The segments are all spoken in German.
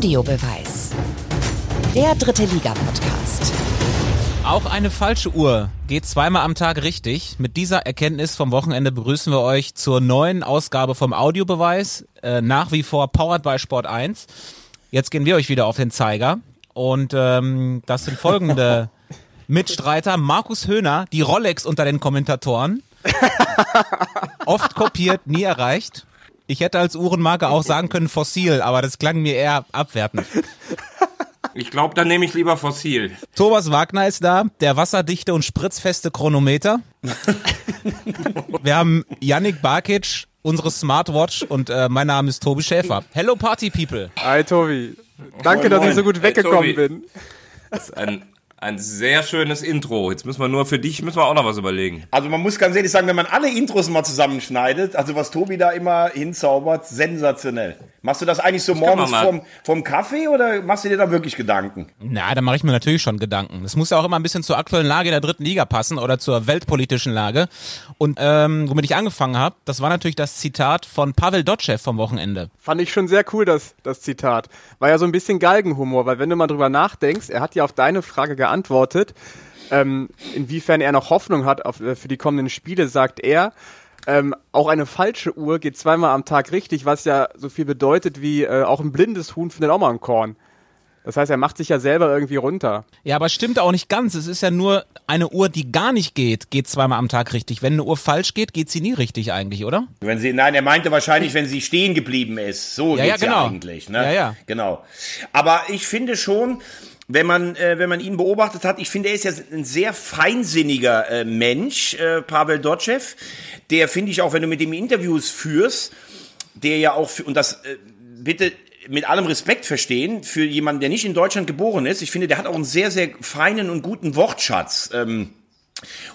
Audiobeweis. Der dritte Liga-Podcast. Auch eine falsche Uhr geht zweimal am Tag richtig. Mit dieser Erkenntnis vom Wochenende begrüßen wir euch zur neuen Ausgabe vom Audiobeweis. Äh, nach wie vor powered by Sport 1. Jetzt gehen wir euch wieder auf den Zeiger. Und ähm, das sind folgende Mitstreiter. Markus Höhner, die Rolex unter den Kommentatoren. Oft kopiert, nie erreicht. Ich hätte als Uhrenmarke auch sagen können Fossil, aber das klang mir eher abwertend. Ich glaube, dann nehme ich lieber Fossil. Thomas Wagner ist da, der wasserdichte und spritzfeste Chronometer. Wir haben Yannick Barkic, unsere Smartwatch und äh, mein Name ist Tobi Schäfer. Hello Party People. Hi Tobi. Danke, dass ich so gut weggekommen Tobi. bin. Das ist ein, ein sehr schönes Intro. Jetzt müssen wir nur für dich müssen wir auch noch was überlegen. Also man muss ganz ehrlich sagen, wenn man alle Intros mal zusammenschneidet, also was Tobi da immer hinzaubert, sensationell. Machst du das eigentlich so man morgens vom, vom Kaffee oder machst du dir da wirklich Gedanken? Na, da mache ich mir natürlich schon Gedanken. Das muss ja auch immer ein bisschen zur aktuellen Lage in der dritten Liga passen oder zur weltpolitischen Lage. Und ähm, womit ich angefangen habe, das war natürlich das Zitat von Pavel Dotschew vom Wochenende. Fand ich schon sehr cool, das, das Zitat. War ja so ein bisschen Galgenhumor, weil wenn du mal drüber nachdenkst, er hat ja auf deine Frage geantwortet, ähm, inwiefern er noch Hoffnung hat auf, äh, für die kommenden Spiele, sagt er, ähm, auch eine falsche Uhr geht zweimal am Tag richtig, was ja so viel bedeutet wie äh, auch ein blindes Huhn findet auch mal ein Korn. Das heißt, er macht sich ja selber irgendwie runter. Ja, aber stimmt auch nicht ganz. Es ist ja nur eine Uhr, die gar nicht geht, geht zweimal am Tag richtig. Wenn eine Uhr falsch geht, geht sie nie richtig eigentlich, oder? Wenn sie, nein, er meinte wahrscheinlich, wenn sie stehen geblieben ist. So Ja, ja, geht's genau. ja eigentlich. Ne? Ja, ja. Genau. Aber ich finde schon, wenn man, äh, wenn man ihn beobachtet hat, ich finde, er ist ja ein sehr feinsinniger äh, Mensch, äh, Pavel Dotschew. Der finde ich auch, wenn du mit ihm Interviews führst, der ja auch, für, und das äh, bitte mit allem Respekt verstehen, für jemanden, der nicht in Deutschland geboren ist, ich finde, der hat auch einen sehr, sehr feinen und guten Wortschatz. Ähm,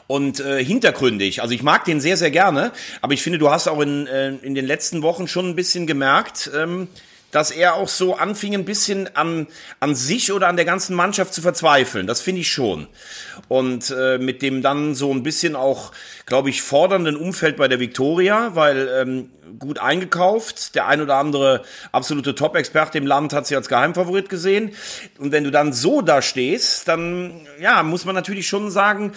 und äh, hintergründig. Also ich mag den sehr, sehr gerne, aber ich finde, du hast auch in, äh, in den letzten Wochen schon ein bisschen gemerkt, ähm, dass er auch so anfing, ein bisschen an, an sich oder an der ganzen Mannschaft zu verzweifeln. Das finde ich schon. Und äh, mit dem dann so ein bisschen auch, glaube ich, fordernden Umfeld bei der Viktoria, weil ähm, gut eingekauft, der ein oder andere absolute Top-Experte im Land hat sie als Geheimfavorit gesehen. Und wenn du dann so da stehst, dann ja, muss man natürlich schon sagen,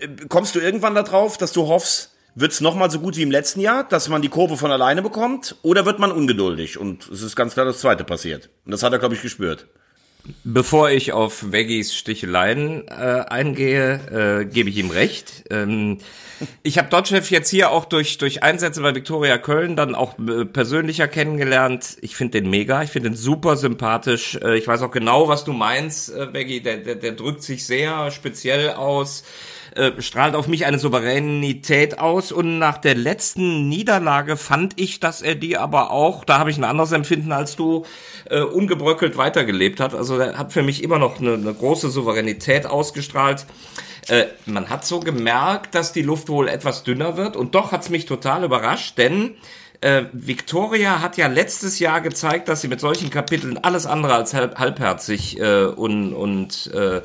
äh, kommst du irgendwann darauf, dass du hoffst, Wird's noch mal so gut wie im letzten Jahr, dass man die Kurve von alleine bekommt? Oder wird man ungeduldig? Und es ist ganz klar das Zweite passiert. Und das hat er, glaube ich, gespürt. Bevor ich auf Veggis Sticheleien äh, eingehe, äh, gebe ich ihm recht. Ähm, ich habe Dotchev jetzt hier auch durch durch Einsätze bei Viktoria Köln dann auch äh, persönlicher kennengelernt. Ich finde den mega, ich finde den super sympathisch. Äh, ich weiß auch genau, was du meinst, äh, Veggie. Der, der, der drückt sich sehr speziell aus äh, strahlt auf mich eine Souveränität aus und nach der letzten Niederlage fand ich, dass er die aber auch, da habe ich ein anderes Empfinden als du, äh, ungebröckelt weitergelebt hat. Also er hat für mich immer noch eine, eine große Souveränität ausgestrahlt. Äh, man hat so gemerkt, dass die Luft wohl etwas dünner wird und doch hat's mich total überrascht, denn äh, Victoria hat ja letztes Jahr gezeigt, dass sie mit solchen Kapiteln alles andere als halb, halbherzig äh, und, und äh,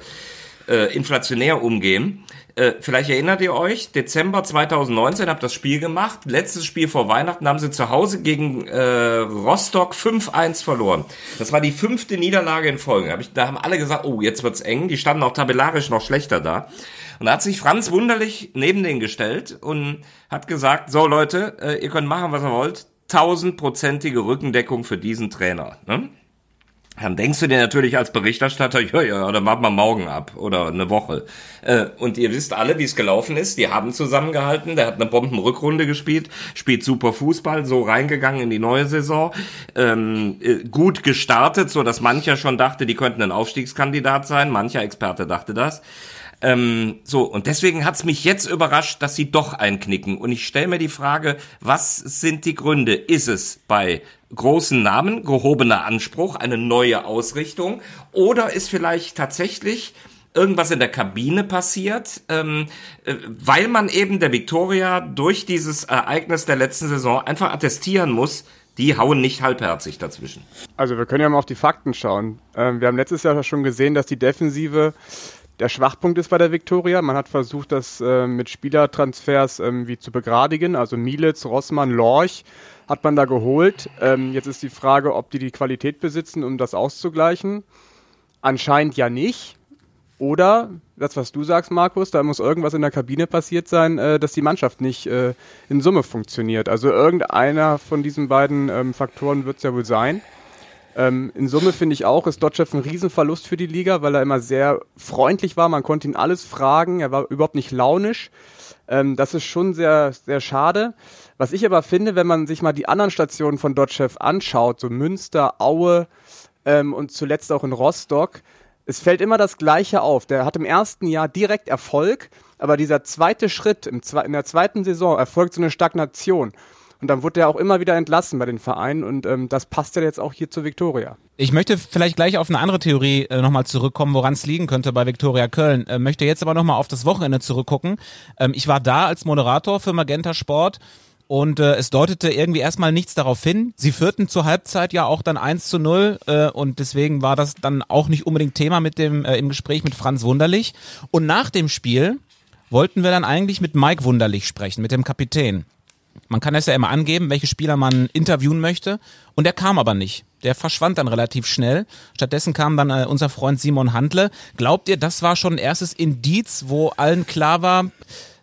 äh, inflationär umgehen. Äh, vielleicht erinnert ihr euch, Dezember 2019 habt das Spiel gemacht. Letztes Spiel vor Weihnachten haben sie zu Hause gegen äh, Rostock 5-1 verloren. Das war die fünfte Niederlage in Folge. Hab ich, da haben alle gesagt, oh, jetzt wird's eng. Die standen auch tabellarisch noch schlechter da. Und da hat sich Franz wunderlich neben den gestellt und hat gesagt, so Leute, äh, ihr könnt machen, was ihr wollt. Tausendprozentige Rückendeckung für diesen Trainer. Ne? Dann denkst du dir natürlich als Berichterstatter, ja, ja, dann warten wir morgen ab oder eine Woche. Äh, und ihr wisst alle, wie es gelaufen ist. Die haben zusammengehalten. Der hat eine Bombenrückrunde gespielt, spielt super Fußball, so reingegangen in die neue Saison. Ähm, äh, gut gestartet, so dass mancher schon dachte, die könnten ein Aufstiegskandidat sein. Mancher Experte dachte das. Ähm, so, und deswegen hat's mich jetzt überrascht, dass sie doch einknicken. Und ich stelle mir die Frage, was sind die Gründe? Ist es bei großen Namen, gehobener Anspruch, eine neue Ausrichtung? Oder ist vielleicht tatsächlich irgendwas in der Kabine passiert, ähm, äh, weil man eben der Victoria durch dieses Ereignis der letzten Saison einfach attestieren muss, die hauen nicht halbherzig dazwischen. Also wir können ja mal auf die Fakten schauen. Ähm, wir haben letztes Jahr schon gesehen, dass die Defensive der Schwachpunkt ist bei der Viktoria. Man hat versucht, das äh, mit Spielertransfers irgendwie zu begradigen. Also Mielitz, Rossmann, Lorch hat man da geholt. Ähm, jetzt ist die Frage, ob die die Qualität besitzen, um das auszugleichen. Anscheinend ja nicht. Oder, das was du sagst, Markus, da muss irgendwas in der Kabine passiert sein, äh, dass die Mannschaft nicht äh, in Summe funktioniert. Also irgendeiner von diesen beiden ähm, Faktoren wird es ja wohl sein. Ähm, in Summe finde ich auch, ist Dotchev ein Riesenverlust für die Liga, weil er immer sehr freundlich war. Man konnte ihn alles fragen. Er war überhaupt nicht launisch. Ähm, das ist schon sehr, sehr schade. Was ich aber finde, wenn man sich mal die anderen Stationen von Dotchev anschaut, so Münster, Aue ähm, und zuletzt auch in Rostock, es fällt immer das Gleiche auf. Der hat im ersten Jahr direkt Erfolg, aber dieser zweite Schritt in der zweiten Saison erfolgt so eine Stagnation. Und dann wurde er auch immer wieder entlassen bei den Vereinen und ähm, das passt ja jetzt auch hier zu Viktoria. Ich möchte vielleicht gleich auf eine andere Theorie äh, nochmal zurückkommen, woran es liegen könnte bei Viktoria Köln. Äh, möchte jetzt aber nochmal auf das Wochenende zurückgucken. Ähm, ich war da als Moderator für Magenta Sport und äh, es deutete irgendwie erstmal nichts darauf hin. Sie führten zur Halbzeit ja auch dann 1 zu 0 äh, und deswegen war das dann auch nicht unbedingt Thema mit dem äh, im Gespräch mit Franz Wunderlich. Und nach dem Spiel wollten wir dann eigentlich mit Mike Wunderlich sprechen, mit dem Kapitän. Man kann es ja immer angeben, welche Spieler man interviewen möchte. Und der kam aber nicht. Der verschwand dann relativ schnell. Stattdessen kam dann äh, unser Freund Simon Handle. Glaubt ihr, das war schon ein erstes Indiz, wo allen klar war,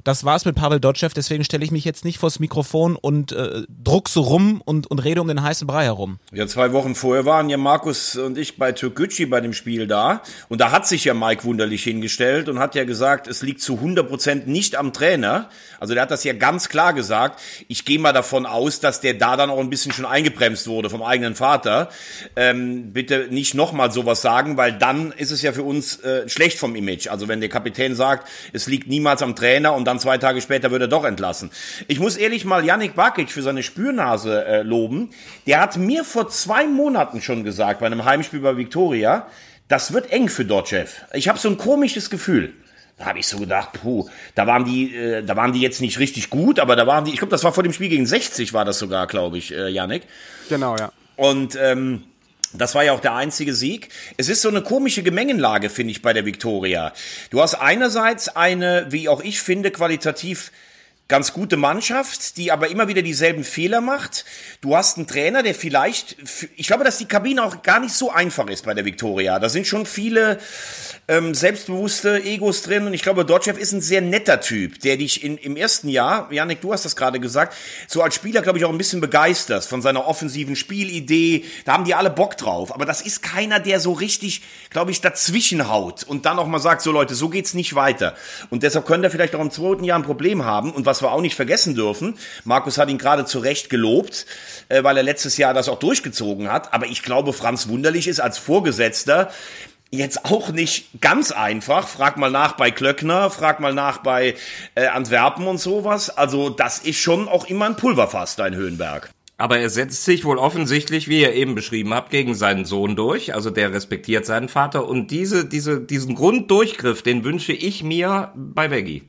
das war's mit Pavel Dotschew, deswegen stelle ich mich jetzt nicht vors Mikrofon und äh, druck so rum und, und rede um den heißen Brei herum. Ja, zwei Wochen vorher waren ja Markus und ich bei Türkgücü bei dem Spiel da und da hat sich ja Mike wunderlich hingestellt und hat ja gesagt, es liegt zu 100 Prozent nicht am Trainer. Also der hat das ja ganz klar gesagt. Ich gehe mal davon aus, dass der da dann auch ein bisschen schon eingebremst wurde vom eigenen Vater. Ähm, bitte nicht nochmal sowas sagen, weil dann ist es ja für uns äh, schlecht vom Image. Also wenn der Kapitän sagt, es liegt niemals am Trainer und dann zwei Tage später wird er doch entlassen. Ich muss ehrlich mal Yannick Bakic für seine Spürnase äh, loben. Der hat mir vor zwei Monaten schon gesagt, bei einem Heimspiel bei Victoria, das wird eng für Dotchev. Ich habe so ein komisches Gefühl. Da habe ich so gedacht, puh, da waren die, äh, da waren die jetzt nicht richtig gut, aber da waren die, ich glaube, das war vor dem Spiel gegen 60 war das sogar, glaube ich, äh, Yannick. Genau, ja. Und ähm, das war ja auch der einzige Sieg. Es ist so eine komische Gemengenlage, finde ich, bei der Viktoria. Du hast einerseits eine, wie auch ich finde, qualitativ ganz gute Mannschaft, die aber immer wieder dieselben Fehler macht. Du hast einen Trainer, der vielleicht, ich glaube, dass die Kabine auch gar nicht so einfach ist bei der Viktoria. Da sind schon viele ähm, selbstbewusste Egos drin und ich glaube, Dotchev ist ein sehr netter Typ, der dich in, im ersten Jahr, Janik, du hast das gerade gesagt, so als Spieler, glaube ich, auch ein bisschen begeistert von seiner offensiven Spielidee. Da haben die alle Bock drauf. Aber das ist keiner, der so richtig, glaube ich, dazwischen haut und dann auch mal sagt, so Leute, so geht's nicht weiter. Und deshalb könnte er vielleicht auch im zweiten Jahr ein Problem haben. Und was wir auch nicht vergessen dürfen, Markus hat ihn gerade zu Recht gelobt, äh, weil er letztes Jahr das auch durchgezogen hat. Aber ich glaube, Franz Wunderlich ist als Vorgesetzter jetzt auch nicht ganz einfach. Frag mal nach bei Klöckner, frag mal nach bei äh, Antwerpen und sowas. Also das ist schon auch immer ein Pulverfass, dein Höhenberg. Aber er setzt sich wohl offensichtlich, wie ihr eben beschrieben habt, gegen seinen Sohn durch. Also der respektiert seinen Vater. Und diese, diese, diesen Grunddurchgriff, den wünsche ich mir bei Veggie.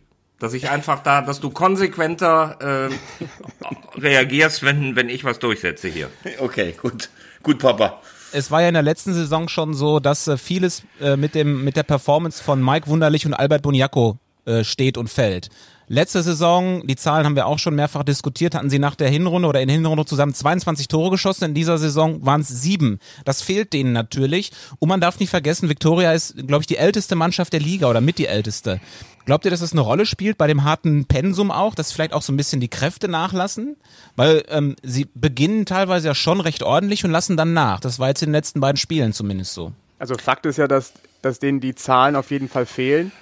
Dass ich einfach da, dass du konsequenter äh, reagierst, wenn, wenn ich was durchsetze hier. Okay, gut. Gut, Papa. Es war ja in der letzten Saison schon so, dass äh, vieles äh, mit, dem, mit der Performance von Mike Wunderlich und Albert Boniaco äh, steht und fällt. Letzte Saison, die Zahlen haben wir auch schon mehrfach diskutiert, hatten sie nach der Hinrunde oder in der Hinrunde zusammen 22 Tore geschossen. In dieser Saison waren es sieben. Das fehlt denen natürlich. Und man darf nicht vergessen, Victoria ist, glaube ich, die älteste Mannschaft der Liga oder mit die älteste. Glaubt ihr, dass das eine Rolle spielt bei dem harten Pensum auch, dass vielleicht auch so ein bisschen die Kräfte nachlassen? Weil ähm, sie beginnen teilweise ja schon recht ordentlich und lassen dann nach. Das war jetzt in den letzten beiden Spielen zumindest so. Also Fakt ist ja, dass, dass denen die Zahlen auf jeden Fall fehlen.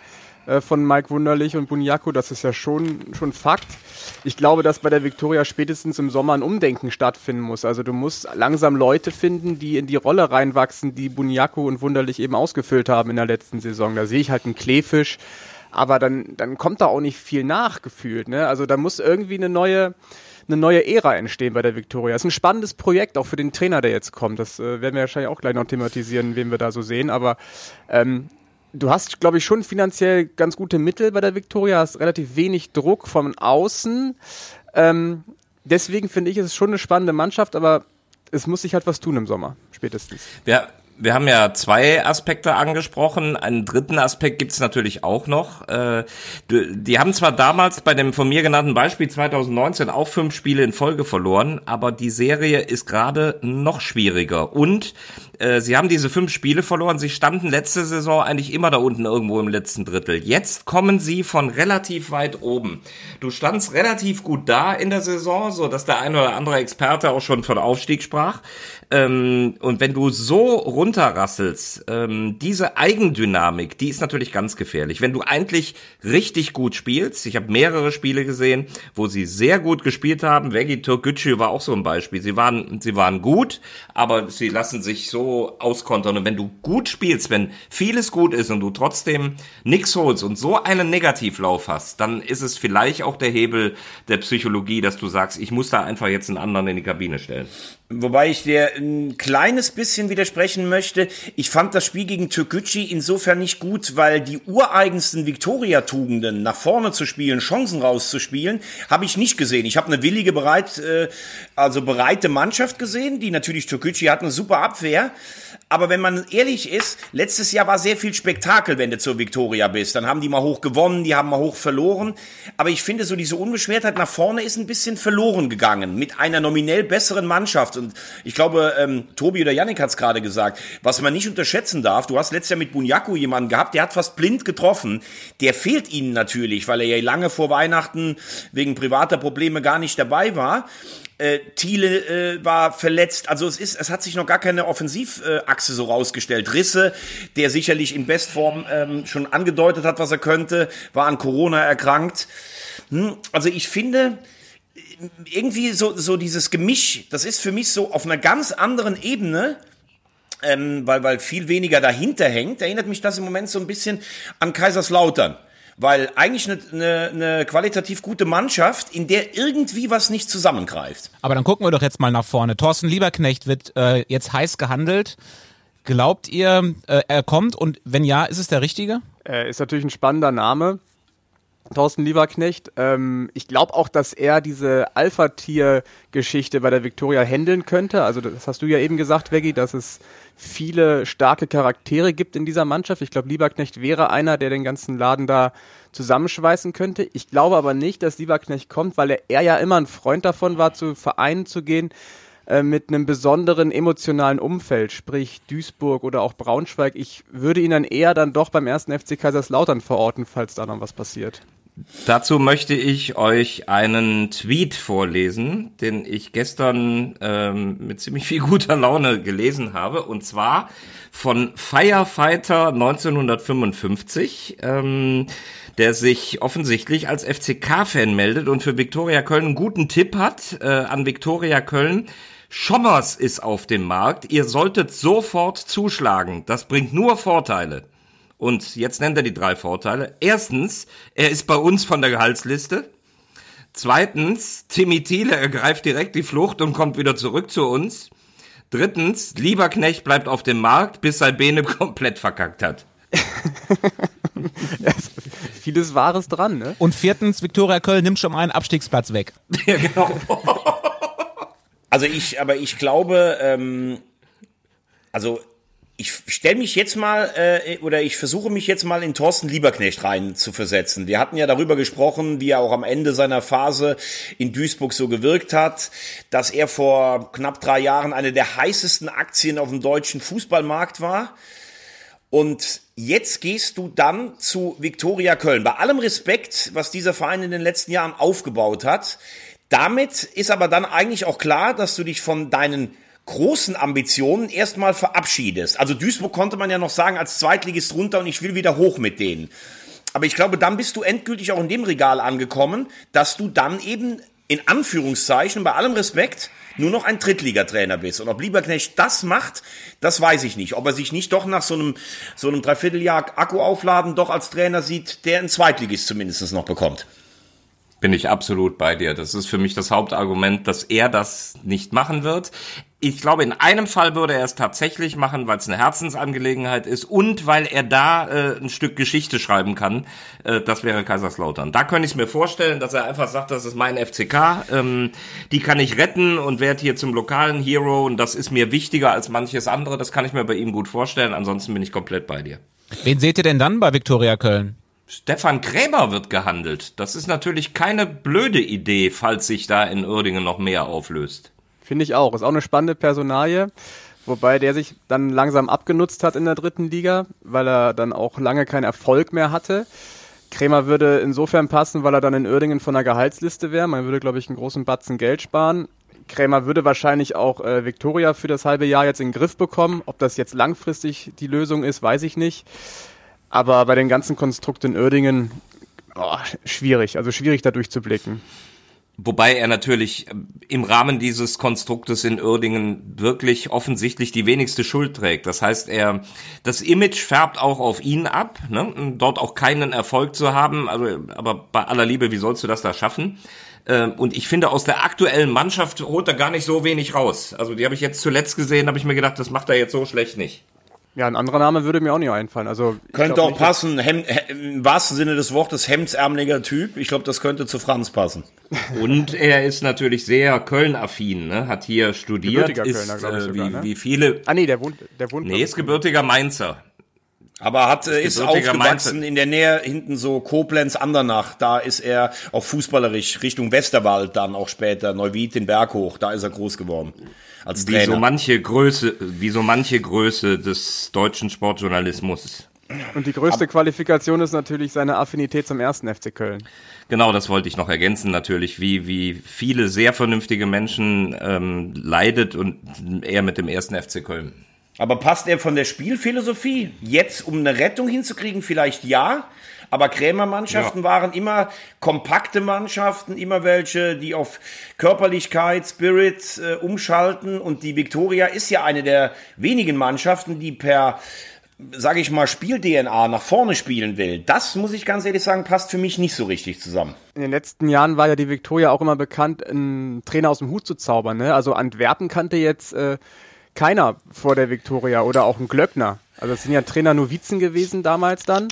Äh, von Mike Wunderlich und Bunyaku, das ist ja schon, schon Fakt. Ich glaube, dass bei der Viktoria spätestens im Sommer ein Umdenken stattfinden muss. Also du musst langsam Leute finden, die in die Rolle reinwachsen, die Bunyaku und Wunderlich eben ausgefüllt haben in der letzten Saison. Da sehe ich halt einen Kleefisch, aber dann, dann kommt da auch nicht viel nachgefühlt. Ne? Also da muss irgendwie eine neue, eine neue Ära entstehen bei der Viktoria. Das ist ein spannendes Projekt, auch für den Trainer, der jetzt kommt. Das äh, werden wir wahrscheinlich auch gleich noch thematisieren, wen wir da so sehen. Aber ähm, du hast, glaube ich, schon finanziell ganz gute Mittel bei der Viktoria, hast relativ wenig Druck von außen. Ähm, deswegen finde ich, es ist schon eine spannende Mannschaft, aber es muss sich halt was tun im Sommer, spätestens. Ja, wir haben ja zwei Aspekte angesprochen. Einen dritten Aspekt gibt's natürlich auch noch. Äh, die haben zwar damals bei dem von mir genannten Beispiel 2019 auch fünf Spiele in Folge verloren, aber die Serie ist gerade noch schwieriger. Und äh, sie haben diese fünf Spiele verloren. Sie standen letzte Saison eigentlich immer da unten irgendwo im letzten Drittel. Jetzt kommen sie von relativ weit oben. Du standst relativ gut da in der Saison, so dass der ein oder andere Experte auch schon von Aufstieg sprach. Ähm, und wenn du so runterrasselst, ähm, diese Eigendynamik, die ist natürlich ganz gefährlich. Wenn du eigentlich richtig gut spielst, ich habe mehrere Spiele gesehen, wo sie sehr gut gespielt haben. Vegi Türkgücü war auch so ein Beispiel. Sie waren, sie waren gut, aber sie lassen sich so auskontern. Und wenn du gut spielst, wenn vieles gut ist und du trotzdem nix holst und so einen Negativlauf hast, dann ist es vielleicht auch der Hebel der Psychologie, dass du sagst, ich muss da einfach jetzt einen anderen in die Kabine stellen. Wobei ich dir ein kleines bisschen widersprechen möchte. Ich fand das Spiel gegen Türkgücü insofern nicht gut, weil die ureigensten Viktoria-Tugenden, nach vorne zu spielen, Chancen rauszuspielen, habe ich nicht gesehen. Ich habe eine willige, bereit, äh, also bereite Mannschaft gesehen, die natürlich Türkgücü hat eine super Abwehr. Aber wenn man ehrlich ist, letztes Jahr war sehr viel Spektakel, wenn du zur Viktoria bist. Dann haben die mal hoch gewonnen, die haben mal hoch verloren. Aber ich finde, so diese Unbeschwertheit nach vorne ist ein bisschen verloren gegangen mit einer nominell besseren Mannschaft. Und ich glaube, ähm, Tobi oder Yannick hat es gerade gesagt, was man nicht unterschätzen darf, du hast letztes Jahr mit Bunyaku jemanden gehabt, der hat fast blind getroffen. Der fehlt ihnen natürlich, weil er ja lange vor Weihnachten wegen privater Probleme gar nicht dabei war. Äh, Thiele äh, war verletzt. Also es ist, es hat sich noch gar keine Offensivachse so rausgestellt. Risse, der sicherlich in Bestform ähm, schon angedeutet hat, was er könnte, war an Corona erkrankt. Hm, also ich finde, irgendwie so, so dieses Gemisch, das ist für mich so auf einer ganz anderen Ebene, ähm, weil, weil viel weniger dahinter hängt, erinnert mich das im Moment so ein bisschen an Kaiserslautern weil eigentlich eine, eine, eine qualitativ gute Mannschaft, in der irgendwie was nicht zusammengreift. Aber dann gucken wir doch jetzt mal nach vorne. Thorsten Lieberknecht wird äh, jetzt heiß gehandelt. Glaubt ihr, äh, er kommt und wenn ja, ist es der richtige? Äh, ist natürlich ein spannender Name. Thorsten Lieberknecht. Ähm, ich glaube auch, dass er diese Alpha-Tier-Geschichte bei der Victoria handeln könnte. Also das hast du ja eben gesagt, Veggie, dass es viele starke Charaktere gibt in dieser Mannschaft. Ich glaube, Lieberknecht wäre einer, der den ganzen Laden da zusammenschweißen könnte. Ich glaube aber nicht, dass Lieberknecht kommt, weil er, er ja immer ein Freund davon war, zu Vereinen zu gehen äh, mit einem besonderen emotionalen Umfeld, sprich Duisburg oder auch Braunschweig. Ich würde ihn dann eher dann doch beim ersten FC Kaiserslautern verorten, falls da noch was passiert. Dazu möchte ich euch einen Tweet vorlesen, den ich gestern ähm, mit ziemlich viel guter Laune gelesen habe, und zwar von Firefighter 1955. Ähm, der sich offensichtlich als FCK-Fan meldet und für Viktoria Köln einen guten Tipp hat äh, an Viktoria Köln. Schommers ist auf dem Markt. Ihr solltet sofort zuschlagen. Das bringt nur Vorteile. Und jetzt nennt er die drei Vorteile. Erstens, er ist bei uns von der Gehaltsliste. Zweitens, Timmy Thiele ergreift direkt die Flucht und kommt wieder zurück zu uns. Drittens, Lieberknecht bleibt auf dem Markt, bis sein Bene komplett verkackt hat. vieles Wahres dran, ne? Und viertens, Viktoria Köln nimmt schon mal einen Abstiegsplatz weg. Ja, genau. also ich, aber ich glaube, ähm, also ich stelle mich jetzt mal äh, oder ich versuche mich jetzt mal in Thorsten Lieberknecht rein zu versetzen. Wir hatten ja darüber gesprochen, wie er auch am Ende seiner Phase in Duisburg so gewirkt hat, dass er vor knapp drei Jahren eine der heißesten Aktien auf dem deutschen Fußballmarkt war. Und jetzt gehst du dann zu Viktoria Köln. Bei allem Respekt, was dieser Verein in den letzten Jahren aufgebaut hat. Damit ist aber dann eigentlich auch klar, dass du dich von deinen großen Ambitionen erstmal verabschiedest. Also Duisburg konnte man ja noch sagen als Zweitligist runter und ich will wieder hoch mit denen. Aber ich glaube, dann bist du endgültig auch in dem Regal angekommen, dass du dann eben in Anführungszeichen, bei allem Respekt, nur noch ein Drittligatrainer bist. Und ob Lieberknecht das macht, das weiß ich nicht. Ob er sich nicht doch nach so einem, so einem Dreivierteljahr Akku aufladen doch als Trainer sieht, der ein Zweitligist zumindest noch bekommt. Bin ich absolut bei dir. Das ist für mich das Hauptargument, dass er das nicht machen wird Ich glaube, in einem Fall würde er es tatsächlich machen, weil es eine Herzensangelegenheit ist und weil er da äh, ein Stück Geschichte schreiben kann. Äh, das wäre Kaiserslautern. Da könnte ich mir vorstellen, dass er einfach sagt, das ist mein FCK, ähm, die kann ich retten und werde hier zum lokalen Hero und das ist mir wichtiger als manches andere. Das kann ich mir bei ihm gut vorstellen. Ansonsten bin ich komplett bei dir. Wen seht ihr denn dann bei Viktoria Köln? Stefan Krämer wird gehandelt. Das ist natürlich keine blöde Idee, falls sich da in Uerdingen noch mehr auflöst. Finde ich auch. Ist auch eine spannende Personalie. Wobei der sich dann langsam abgenutzt hat in der dritten Liga, weil er dann auch lange keinen Erfolg mehr hatte. Krämer würde insofern passen, weil er dann in Uerdingen von der Gehaltsliste wäre. Man würde, glaube ich, einen großen Batzen Geld sparen. Krämer würde wahrscheinlich auch äh, Viktoria für das halbe Jahr jetzt in den Griff bekommen. Ob das jetzt langfristig die Lösung ist, weiß ich nicht. Aber bei den ganzen Konstrukt in Uerdingen, oh, schwierig, also schwierig da durchzublicken. Wobei er natürlich äh, im Rahmen dieses Konstruktes in Uerdingen wirklich offensichtlich die wenigste Schuld trägt. Das heißt, er, das Image färbt auch auf ihn ab, ne? dort auch keinen Erfolg zu haben. Also, aber bei aller Liebe, wie sollst du das da schaffen? Ähm, und ich finde, aus der aktuellen Mannschaft holt er gar nicht so wenig raus. Also, die habe ich jetzt zuletzt gesehen, habe ich mir gedacht, das macht er jetzt so schlecht nicht. Ja, ein anderer Name würde mir auch nicht einfallen. Also könnte auch nicht, passen, Hem, im wahrsten Sinne des Wortes, hemdsärmeliger Typ. Ich glaube, das könnte zu Franz passen. Und er ist natürlich sehr Köln-affin, ne? hat hier studiert, gebürtiger ist Kölner, äh, sogar, wie, ne? wie viele. Ah nee, der wohnt, der wohnt. Nee, ist gebürtiger Mainzer. Aber hat, ist, ist aufgewachsen Mainzer. in der Nähe hinten so Koblenz, Andernach. Da ist er auch fußballerisch Richtung Westerwald dann auch später, Neuwied, den Berg hoch. Da ist er groß geworden als Trainer. Wie so manche Größe, wie so manche Größe des deutschen Sportjournalismus. Und die größte Qualifikation ist natürlich seine Affinität zum ersten FC Köln. Genau, das wollte ich noch ergänzen natürlich, wie, wie viele sehr vernünftige Menschen ähm, leidet und er mit dem ersten FC Köln. Aber passt er von der Spielphilosophie jetzt, um eine Rettung hinzukriegen, vielleicht ja? Aber Krämermannschaften ja. waren immer kompakte Mannschaften, immer welche, die auf Körperlichkeit, Spirit äh, umschalten. Und die Viktoria ist ja eine der wenigen Mannschaften, die per sage ich mal, Spiel-DNA nach vorne spielen will, das muss ich ganz ehrlich sagen, passt für mich nicht so richtig zusammen. In den letzten Jahren war ja die Viktoria auch immer bekannt, einen Trainer aus dem Hut zu zaubern. Ne? Also Antwerpen kannte jetzt äh, keiner vor der Viktoria oder auch ein Glöckner. Also es sind ja Trainer Novizen gewesen damals dann.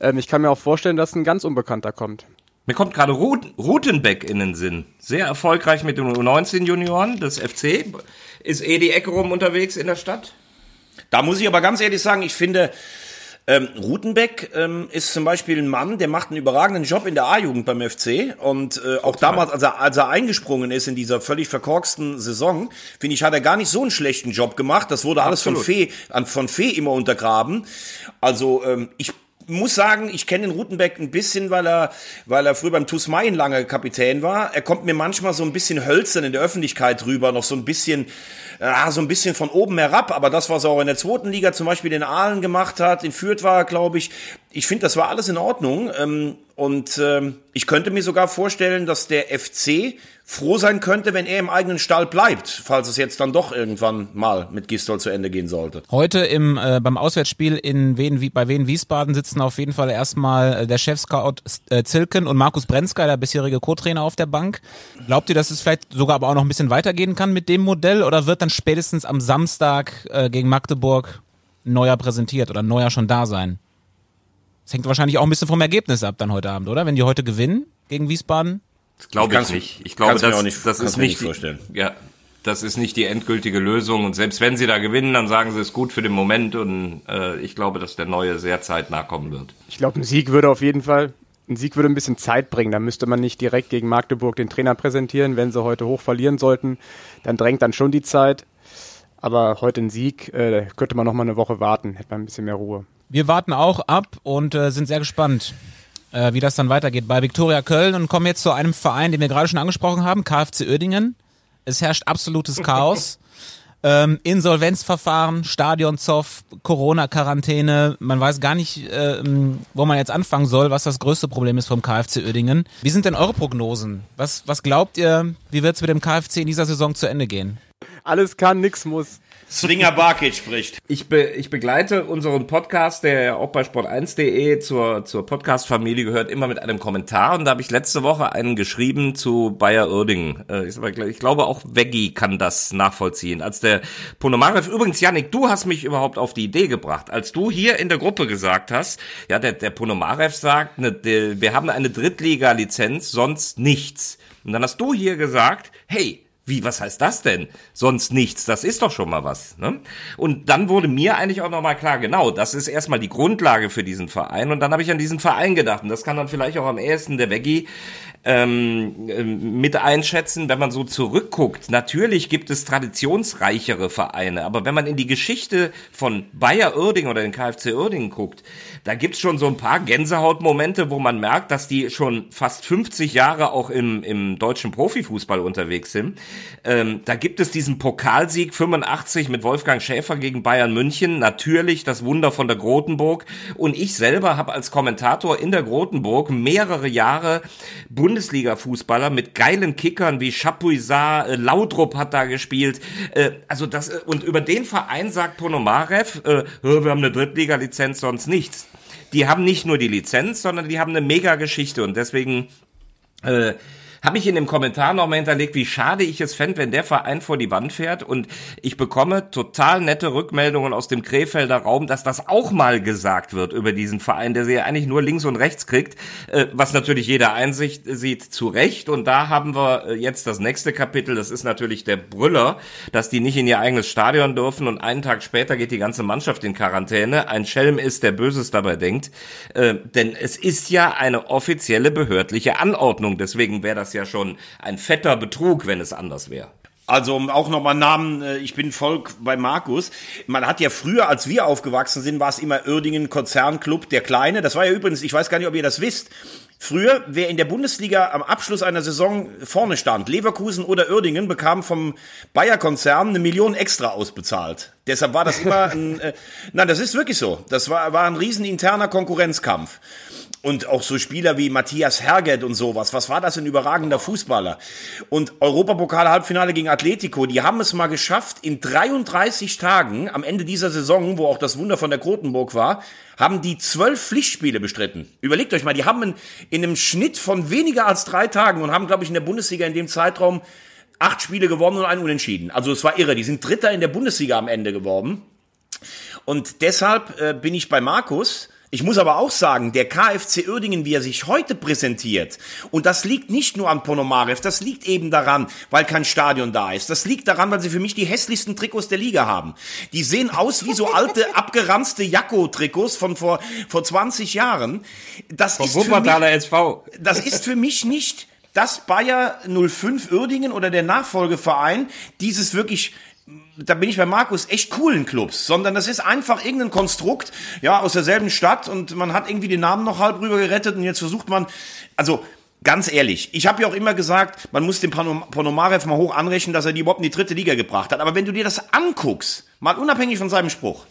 Ähm, ich kann mir auch vorstellen, dass ein ganz Unbekannter kommt. Mir kommt gerade Rut Rutenbeck in den Sinn. Sehr erfolgreich mit den U19-Junioren des FC. Ist Edi Eckerum unterwegs in der Stadt? Da muss ich aber ganz ehrlich sagen, ich finde, ähm, Rutenbeck ähm, ist zum Beispiel ein Mann, der macht einen überragenden Job in der A-Jugend beim FC und äh, auch damals, als er, als er eingesprungen ist in dieser völlig verkorksten Saison, finde ich, hat er gar nicht so einen schlechten Job gemacht. Das wurde alles Absolut. von Fee, von Fee immer untergraben. Also ähm, ich muss sagen, ich kenne den Rutenbeck ein bisschen, weil er, weil er früher beim TuS Mayen lange Kapitän war. Er kommt mir manchmal so ein bisschen hölzern in der Öffentlichkeit rüber, noch so ein bisschen ah, so ein bisschen von oben herab, aber das, was er auch in der zweiten Liga zum Beispiel in Aalen gemacht hat, in Fürth war, glaube ich, ich finde, das war alles in Ordnung. Ähm, und ähm, ich könnte mir sogar vorstellen, dass der FC froh sein könnte, wenn er im eigenen Stall bleibt, falls es jetzt dann doch irgendwann mal mit Gistol zu Ende gehen sollte. Heute im äh, beim Auswärtsspiel in Wien, bei Wien Wiesbaden sitzen auf jeden Fall erstmal äh, der Chef-Scout äh, Zilken und Markus Brenzka, der bisherige Co-Trainer auf der Bank. Glaubt ihr, dass es vielleicht sogar aber auch noch ein bisschen weitergehen kann mit dem Modell oder wird dann spätestens am Samstag äh, gegen Magdeburg neuer präsentiert oder neuer schon da sein? Das hängt wahrscheinlich auch ein bisschen vom Ergebnis ab dann heute Abend, oder? Wenn die heute gewinnen gegen Wiesbaden? Das glaube ich nicht. Ich glaube, das, nicht, das ist nicht, vorstellen. ja, das ist nicht die endgültige Lösung. Und selbst wenn sie da gewinnen, dann sagen sie es gut für den Moment. Und äh, ich glaube, dass der neue sehr zeitnah kommen wird. Ich glaube, ein Sieg würde auf jeden Fall, ein Sieg würde ein bisschen Zeit bringen. Da müsste man nicht direkt gegen Magdeburg den Trainer präsentieren. Wenn sie heute hoch verlieren sollten, dann drängt dann schon die Zeit. Aber heute ein Sieg, äh, könnte man noch mal eine Woche warten, hätte man ein bisschen mehr Ruhe. Wir warten auch ab und äh, sind sehr gespannt, äh, wie das dann weitergeht bei Viktoria Köln und kommen jetzt zu einem Verein, den wir gerade schon angesprochen haben, KfC Oerdingen. Es herrscht absolutes Chaos. ähm, Insolvenzverfahren, Stadionzoff, Corona-Quarantäne. Man weiß gar nicht, äh, wo man jetzt anfangen soll, was das größte Problem ist vom KfC Oerdingen. Wie sind denn eure Prognosen? Was, was glaubt ihr, wie wird es mit dem KfC in dieser Saison zu Ende gehen? Alles kann, nix muss. Swinger Barkic spricht. Ich, be, ich begleite unseren Podcast, der ja auch bei sport1.de zur, zur Podcast-Familie gehört, immer mit einem Kommentar. Und da habe ich letzte Woche einen geschrieben zu Bayer Oerdingen. Äh, ich, ich glaube, auch Veggie kann das nachvollziehen. Als der Ponomarev, übrigens, Janik, du hast mich überhaupt auf die Idee gebracht. Als du hier in der Gruppe gesagt hast, ja, der, der Ponomarev sagt, ne, der, wir haben eine Drittliga-Lizenz, sonst nichts. Und dann hast du hier gesagt, hey, wie, was heißt das denn? Sonst nichts, das ist doch schon mal was. Ne? Und dann wurde mir eigentlich auch nochmal klar, genau, das ist erstmal die Grundlage für diesen Verein. Und dann habe ich an diesen Verein gedacht. Und das kann dann vielleicht auch am ehesten der Veggie ähm, ähm, mit einschätzen, wenn man so zurückguckt. Natürlich gibt es traditionsreichere Vereine, aber wenn man in die Geschichte von Bayer Uerding oder den KfC Uerding guckt, da gibt's schon so ein paar Gänsehautmomente, wo man merkt, dass die schon fast 50 Jahre auch im, im deutschen Profifußball unterwegs sind. Ähm, da gibt es diesen Pokalsieg 85 mit Wolfgang Schäfer gegen Bayern München, natürlich das Wunder von der Grotenburg. Und ich selber habe als Kommentator in der Grotenburg mehrere Jahre Bund Bundesliga-Fußballer mit geilen Kickern wie Chapuisat, äh, Laudrup hat da gespielt. Äh, also das äh, und über den Verein sagt Ponomarev, äh, wir haben eine Drittliga-Lizenz, sonst nichts. Die haben nicht nur die Lizenz, sondern die haben eine Mega-Geschichte und deswegen äh, habe ich in dem Kommentar nochmal hinterlegt, wie schade ich es fände, wenn der Verein vor die Wand fährt und ich bekomme total nette Rückmeldungen aus dem Krefelder Raum, dass das auch mal gesagt wird über diesen Verein, der sie ja eigentlich nur links und rechts kriegt, äh, was natürlich jeder Einsicht sieht, zu Recht. Und da haben wir äh, jetzt das nächste Kapitel, das ist natürlich der Brüller, dass die nicht in ihr eigenes Stadion dürfen und einen Tag später geht die ganze Mannschaft in Quarantäne. Ein Schelm ist, der Böses dabei denkt. Äh, denn es ist ja eine offizielle behördliche Anordnung, deswegen wäre das ja schon ein fetter Betrug, wenn es anders wäre. Also auch nochmal Namen, äh, ich bin voll bei Markus. Man hat ja früher, als wir aufgewachsen sind, war es immer Uerdingen Konzernclub, der Kleine. Das war ja übrigens, ich weiß gar nicht, ob ihr das wisst. Früher, wer in der Bundesliga am Abschluss einer Saison vorne stand, Leverkusen oder Uerdingen, bekam vom Bayer-Konzern eine Million extra ausbezahlt. Deshalb war das immer ein, äh, nein, das ist wirklich so. Das war, war ein riesen interner Konkurrenzkampf. Und auch so Spieler wie Matthias Herget und sowas. Was war das ein überragender Fußballer? Und Europapokal-Halbfinale gegen Atletico, die haben es mal geschafft, in 33 Tagen am Ende dieser Saison, wo auch das Wunder von der Krotenburg war, haben die zwölf Pflichtspiele bestritten. Überlegt euch mal, die haben in, in einem Schnitt von weniger als drei Tagen und haben, glaube ich, in der Bundesliga in dem Zeitraum acht Spiele gewonnen und einen unentschieden. Also es war irre. Die sind Dritter in der Bundesliga am Ende geworden. Und deshalb äh, bin ich bei Markus. Ich muss aber auch sagen, der KFC Uerdingen, wie er sich heute präsentiert, und das liegt nicht nur an Ponomarev, das liegt eben daran, weil kein Stadion da ist. Das liegt daran, weil sie für mich die hässlichsten Trikots der Liga haben. Die sehen aus wie so alte, abgeranzte Jakko-Trikots von vor, vor 20 Jahren. Das Vom ist, für Wuppertaler mich, SV. das ist für mich nicht das Bayer 05 Uerdingen oder der Nachfolgeverein dieses wirklich da bin ich bei Markus echt coolen Clubs, sondern das ist einfach irgendein Konstrukt, ja, aus derselben Stadt und man hat irgendwie den Namen noch halb rüber gerettet und jetzt versucht man, also ganz ehrlich, ich habe ja auch immer gesagt, man muss den Ponomarev mal hoch anrechnen, dass er die überhaupt in die dritte Liga gebracht hat, aber wenn du dir das anguckst, mal unabhängig von seinem Spruch,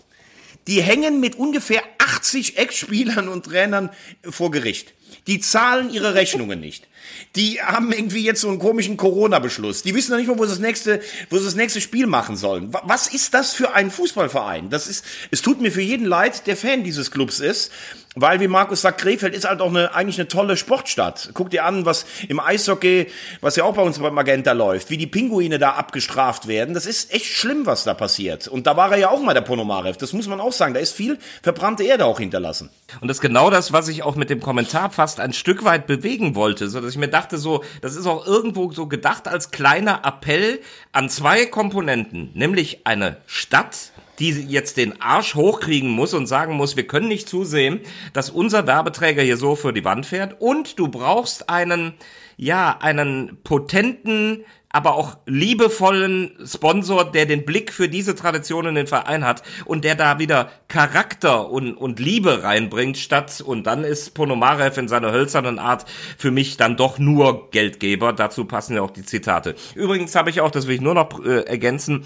die hängen mit ungefähr 80 Ex-Spielern und Trainern vor Gericht. Die zahlen ihre Rechnungen nicht. Die haben irgendwie jetzt so einen komischen Corona-Beschluss. Die wissen noch nicht mal, wo sie das nächste, wo sie das nächste Spiel machen sollen. Wa- Was ist das für ein Fußballverein? Das ist, es tut mir für jeden leid, der Fan dieses Clubs ist. Weil, wie Markus sagt, Krefeld ist halt auch eine, eigentlich eine tolle Sportstadt. Guck dir an, was im Eishockey, was ja auch bei uns bei Magenta läuft, wie die Pinguine da abgestraft werden. Das ist echt schlimm, was da passiert. Und da war er ja auch mal der Ponomarev. Das muss man auch sagen. Da ist viel verbrannte Erde auch hinterlassen. Und das ist genau das, was ich auch mit dem Kommentar fast ein Stück weit bewegen wollte, so ich mir dachte, so, das ist auch irgendwo so gedacht als kleiner Appell an zwei Komponenten, nämlich eine Stadt, die jetzt den Arsch hochkriegen muss und sagen muss, wir können nicht zusehen, dass unser Werbeträger hier so für die Wand fährt. Und du brauchst einen, ja, einen potenten, aber auch liebevollen Sponsor, der den Blick für diese Tradition in den Verein hat und der da wieder Charakter und, und Liebe reinbringt, statt, und dann ist Ponomarev in seiner hölzernen Art für mich dann doch nur Geldgeber. Dazu passen ja auch die Zitate. Übrigens habe ich auch, das will ich nur noch äh, ergänzen,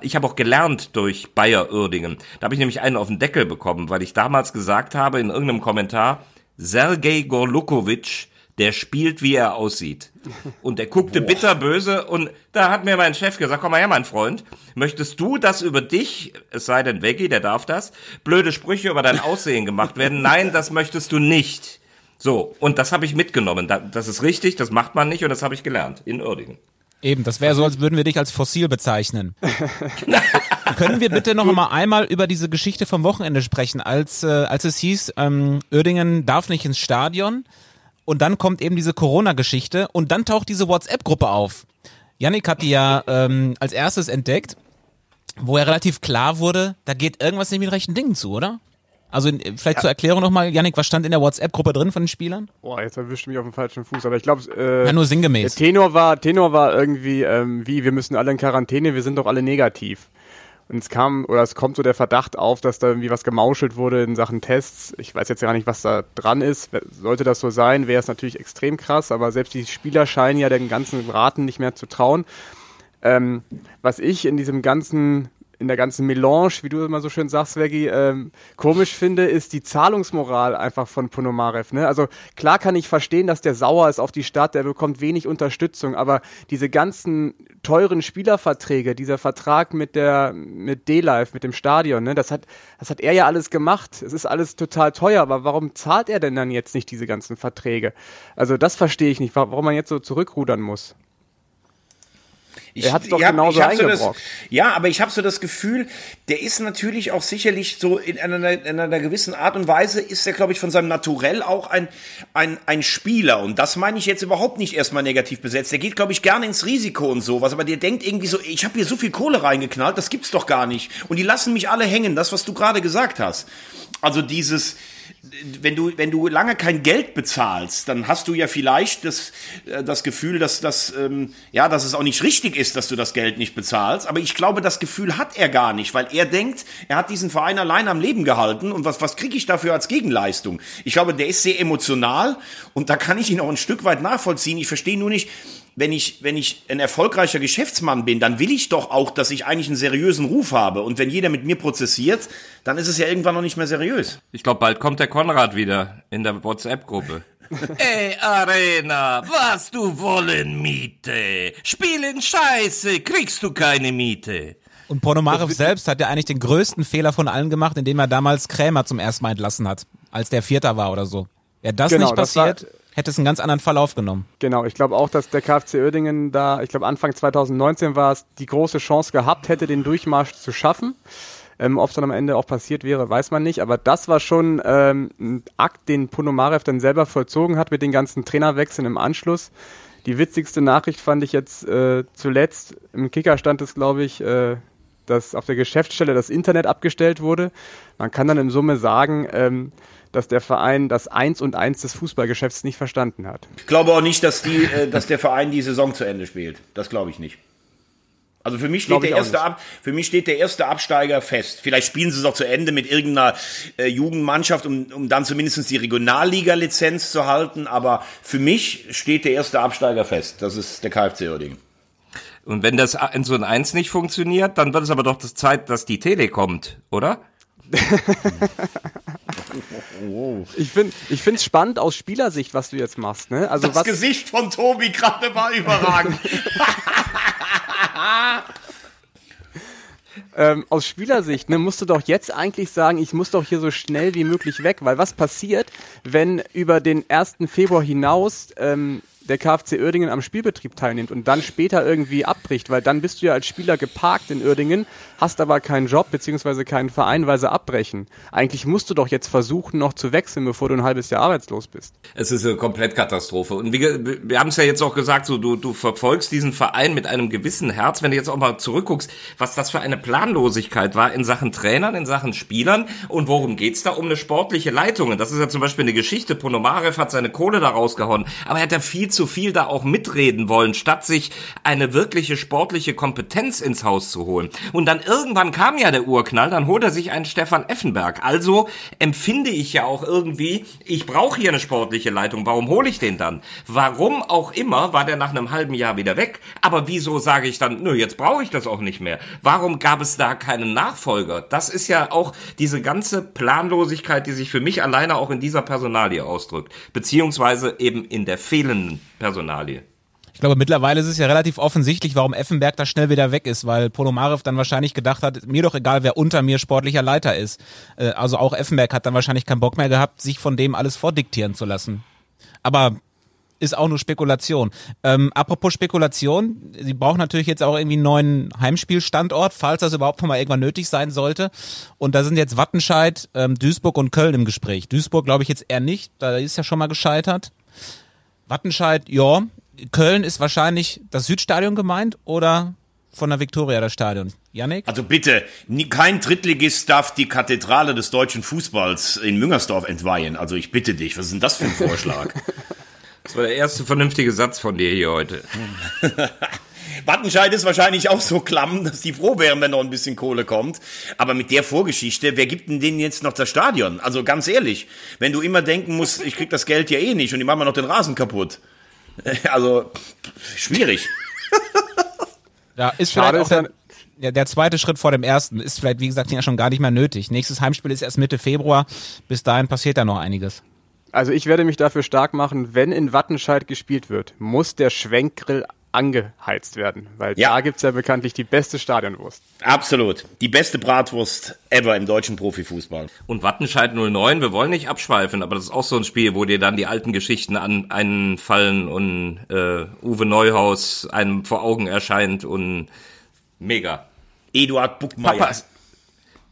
ich habe auch gelernt durch Bayer Uerdingen. Da habe ich nämlich einen auf den Deckel bekommen, weil ich damals gesagt habe in irgendeinem Kommentar, Sergei Gorlukovic der spielt, wie er aussieht. Und der guckte Boah. bitterböse und da hat mir mein Chef gesagt, komm mal her, mein Freund, möchtest du, dass über dich, es sei denn Veggie, der darf das, blöde Sprüche über dein Aussehen gemacht werden? Nein, das möchtest du nicht. So, und das habe ich mitgenommen. Das ist richtig, das macht man nicht und das habe ich gelernt in Uerdingen. Eben, das wäre so, als würden wir dich als fossil bezeichnen. Können wir bitte noch mal einmal über diese Geschichte vom Wochenende sprechen, als, äh, als es hieß, ähm, Uerdingen darf nicht ins Stadion und dann kommt eben diese Corona-Geschichte und dann taucht diese WhatsApp-Gruppe auf. Yannick hat die ja ähm, als erstes entdeckt, wo er relativ klar wurde, da geht irgendwas nicht mit rechten Dingen zu, oder? Also vielleicht ja. zur Erklärung nochmal, Yannick, was stand in der WhatsApp-Gruppe drin von den Spielern? Boah, jetzt erwischt mich auf dem falschen Fuß, aber ich glaube, äh, ja, nur sinngemäß. Tenor war, Tenor war irgendwie, ähm, wie, wir müssen alle in Quarantäne, wir sind doch alle negativ. Und es kam, oder es kommt so der Verdacht auf, dass da irgendwie was gemauschelt wurde in Sachen Tests. Ich weiß jetzt gar nicht, was da dran ist. Sollte das so sein, wäre es natürlich extrem krass, aber selbst die Spieler scheinen ja den ganzen Raten nicht mehr zu trauen. Ähm, was ich in diesem ganzen in der ganzen Melange, wie du immer so schön sagst, Veggie, ähm, komisch finde, ist die Zahlungsmoral einfach von Ponomarev. Ne? Also klar kann ich verstehen, dass der sauer ist auf die Stadt, der bekommt wenig Unterstützung, aber diese ganzen teuren Spielerverträge, dieser Vertrag mit der mit D-Live, mit dem Stadion, ne, das hat das hat er ja alles gemacht. Es ist alles total teuer, aber warum zahlt er denn dann jetzt nicht diese ganzen Verträge? Also das verstehe ich nicht, warum man jetzt so zurückrudern muss. Ich, er hat doch ja, genauso eingebrockt. So ja, aber ich habe so das Gefühl, der ist natürlich auch sicherlich so in einer, in einer gewissen Art und Weise ist er, glaube ich, von seinem Naturell auch ein, ein, ein Spieler. Und das meine ich jetzt überhaupt nicht erstmal negativ besetzt. Der geht, glaube ich, gerne ins Risiko und sowas. Aber der denkt irgendwie so, ich habe hier so viel Kohle reingeknallt, das gibt's doch gar nicht. Und die lassen mich alle hängen, das, was du gerade gesagt hast. Also dieses, wenn du, wenn du lange kein Geld bezahlst, dann hast du ja vielleicht das, äh, das Gefühl, dass, dass, ähm, ja, dass es auch nicht richtig ist, dass du das Geld nicht bezahlst. Aber ich glaube, das Gefühl hat er gar nicht, weil er denkt, er hat diesen Verein allein am Leben gehalten und was, was kriege ich dafür als Gegenleistung? Ich glaube, der ist sehr emotional und da kann ich ihn auch ein Stück weit nachvollziehen. Ich verstehe nur nicht, wenn ich, wenn ich ein erfolgreicher Geschäftsmann bin, dann will ich doch auch, dass ich eigentlich einen seriösen Ruf habe. Und wenn jeder mit mir prozessiert, dann ist es ja irgendwann noch nicht mehr seriös. Ich glaube, bald kommt der Konrad wieder in der WhatsApp-Gruppe. Ey, Arena, was du wollen, Miete? Spielen Scheiße, kriegst du keine Miete. Und Ponomarev selbst hat ja eigentlich den größten Fehler von allen gemacht, indem er damals Krämer zum ersten Mal entlassen hat, als der Vierter war oder so. Wäre das genau, nicht passiert, das hätte es einen ganz anderen Verlauf genommen. Genau, ich glaube auch, dass der KfC Oerdingen da, ich glaube Anfang 2019 war es, die große Chance gehabt hätte, den Durchmarsch zu schaffen. Ähm, Ob es dann am Ende auch passiert wäre, weiß man nicht. Aber das war schon ähm, ein Akt, den Ponomarev dann selber vollzogen hat mit den ganzen Trainerwechseln im Anschluss. Die witzigste Nachricht fand ich jetzt äh, zuletzt. Im Kicker stand es, glaube ich, äh, dass auf der Geschäftsstelle das Internet abgestellt wurde. Man kann dann in Summe sagen, ähm, dass der Verein das Eins und Eins des Fußballgeschäfts nicht verstanden hat. Ich glaube auch nicht, dass, die, äh, dass der Verein die Saison zu Ende spielt. Das glaube ich nicht. Also für mich steht der erste Ab, für mich steht der erste Absteiger fest. Vielleicht spielen sie es auch zu Ende mit irgendeiner äh, Jugendmannschaft, um, um dann zumindest die Regionalliga-Lizenz zu halten. Aber für mich steht der erste Absteiger fest. Das ist der KfC Oerdingen. Und wenn das 1 und 1 nicht funktioniert, dann wird es aber doch das Zeit, dass die Tele kommt, oder? ich finde ich finde es spannend aus Spielersicht, was du jetzt machst. Ne? Also das was Gesicht von Tobi gerade war überragend. ähm, aus Spielersicht ne, musst du doch jetzt eigentlich sagen, ich muss doch hier so schnell wie möglich weg, weil was passiert, wenn über den 1. Februar hinaus ähm, der KfC Uerdingen am Spielbetrieb teilnimmt und dann später irgendwie abbricht, weil dann bist du ja als Spieler geparkt in Uerdingen, hast aber keinen Job beziehungsweise keinen Verein, weil sie abbrechen. Eigentlich musst du doch jetzt versuchen, noch zu wechseln, bevor du ein halbes Jahr arbeitslos bist. Es ist eine Komplettkatastrophe. Und wir, wir haben es ja jetzt auch gesagt, so du, du verfolgst diesen Verein mit einem gewissen Herz. Wenn du jetzt auch mal zurückguckst, was das für eine Planlosigkeit war in Sachen Trainern, in Sachen Spielern und worum geht's da? Um eine sportliche Leitung. Und das ist ja zum Beispiel eine Geschichte. Ponomarev hat seine Kohle da rausgehauen, aber er hat ja viel zu viel da auch mitreden wollen, statt sich eine wirkliche sportliche Kompetenz ins Haus zu holen. Und dann irgendwann kam ja der Urknall, dann holt er sich einen Stefan Effenberg. Also empfinde ich ja auch irgendwie, ich brauche hier eine sportliche Leitung. Warum hole ich den dann? Warum auch immer war der nach einem halben Jahr wieder weg. Aber wieso sage ich dann, nö, jetzt brauche ich das auch nicht mehr? Warum gab es da keinen Nachfolger? Das ist ja auch diese ganze Planlosigkeit, die sich für mich alleine auch in dieser Personalie ausdrückt. Beziehungsweise eben in der fehlenden Personalie. Ich glaube, mittlerweile ist es ja relativ offensichtlich, warum Effenberg da schnell wieder weg ist, weil Ponomarev dann wahrscheinlich gedacht hat, mir doch egal, wer unter mir sportlicher Leiter ist. Äh, also auch Effenberg hat dann wahrscheinlich keinen Bock mehr gehabt, sich von dem alles vordiktieren zu lassen. Aber ist auch nur Spekulation. Ähm, apropos Spekulation, sie brauchen natürlich jetzt auch irgendwie einen neuen Heimspielstandort, falls das überhaupt mal irgendwann nötig sein sollte. Und da sind jetzt Wattenscheid, ähm, Duisburg und Köln im Gespräch. Duisburg glaube ich jetzt eher nicht, da ist ja schon mal gescheitert. Wattenscheid, ja. Köln ist wahrscheinlich das Südstadion gemeint oder von der Viktoria das Stadion? Yannick? Also bitte, kein Drittligist darf die Kathedrale des deutschen Fußballs in Müngersdorf entweihen. Also ich bitte dich, was ist denn das für ein Vorschlag? Das war der erste vernünftige Satz von dir hier heute. Wattenscheid ist wahrscheinlich auch so klamm, dass die froh wären, wenn noch ein bisschen Kohle kommt. Aber mit der Vorgeschichte, wer gibt denn denen jetzt noch das Stadion? Also ganz ehrlich, wenn du immer denken musst, ich krieg das Geld ja eh nicht und die machen mir noch den Rasen kaputt. Also, schwierig. Ja, ist Schade vielleicht auch ist der, ja, der zweite Schritt vor dem ersten. Ist vielleicht, wie gesagt, ja schon gar nicht mehr nötig. Nächstes Heimspiel ist erst Mitte Februar. Bis dahin passiert da noch einiges. Also ich werde mich dafür stark machen, wenn in Wattenscheid gespielt wird, muss der Schwenkgrill angeheizt werden. Weil Ja. da gibt's ja bekanntlich die beste Stadionwurst. Absolut. Die beste Bratwurst ever im deutschen Profifußball. Und Wattenscheid 09, wir wollen nicht abschweifen, aber das ist auch so ein Spiel, wo dir dann die alten Geschichten an einen fallen und äh, Uwe Neuhaus einem vor Augen erscheint und mega. Eduard Buckmeier. Papa,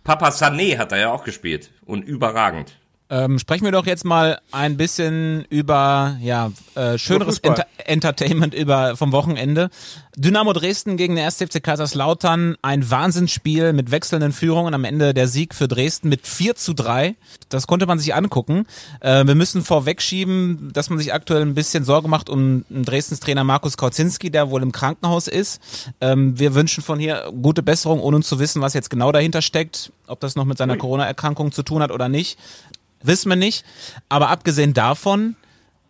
Papa Sané hat da ja auch gespielt und überragend. Ähm, sprechen wir doch jetzt mal ein bisschen über ja äh, schöneres. Enter Entertainment über vom Wochenende. Dynamo Dresden gegen den 1. FC Kaiserslautern, ein Wahnsinnsspiel mit wechselnden Führungen. Am Ende der Sieg für Dresden mit 4 zu 3. Das konnte man sich angucken. Äh, wir müssen vorwegschieben, dass man sich aktuell ein bisschen Sorge macht um Dresdens Trainer Markus Kauzinski, der wohl im Krankenhaus ist. Ähm, wir wünschen von hier gute Besserung, ohne zu wissen, was jetzt genau dahinter steckt, ob das noch mit seiner Corona-Erkrankung zu tun hat oder nicht wissen wir nicht. Aber abgesehen davon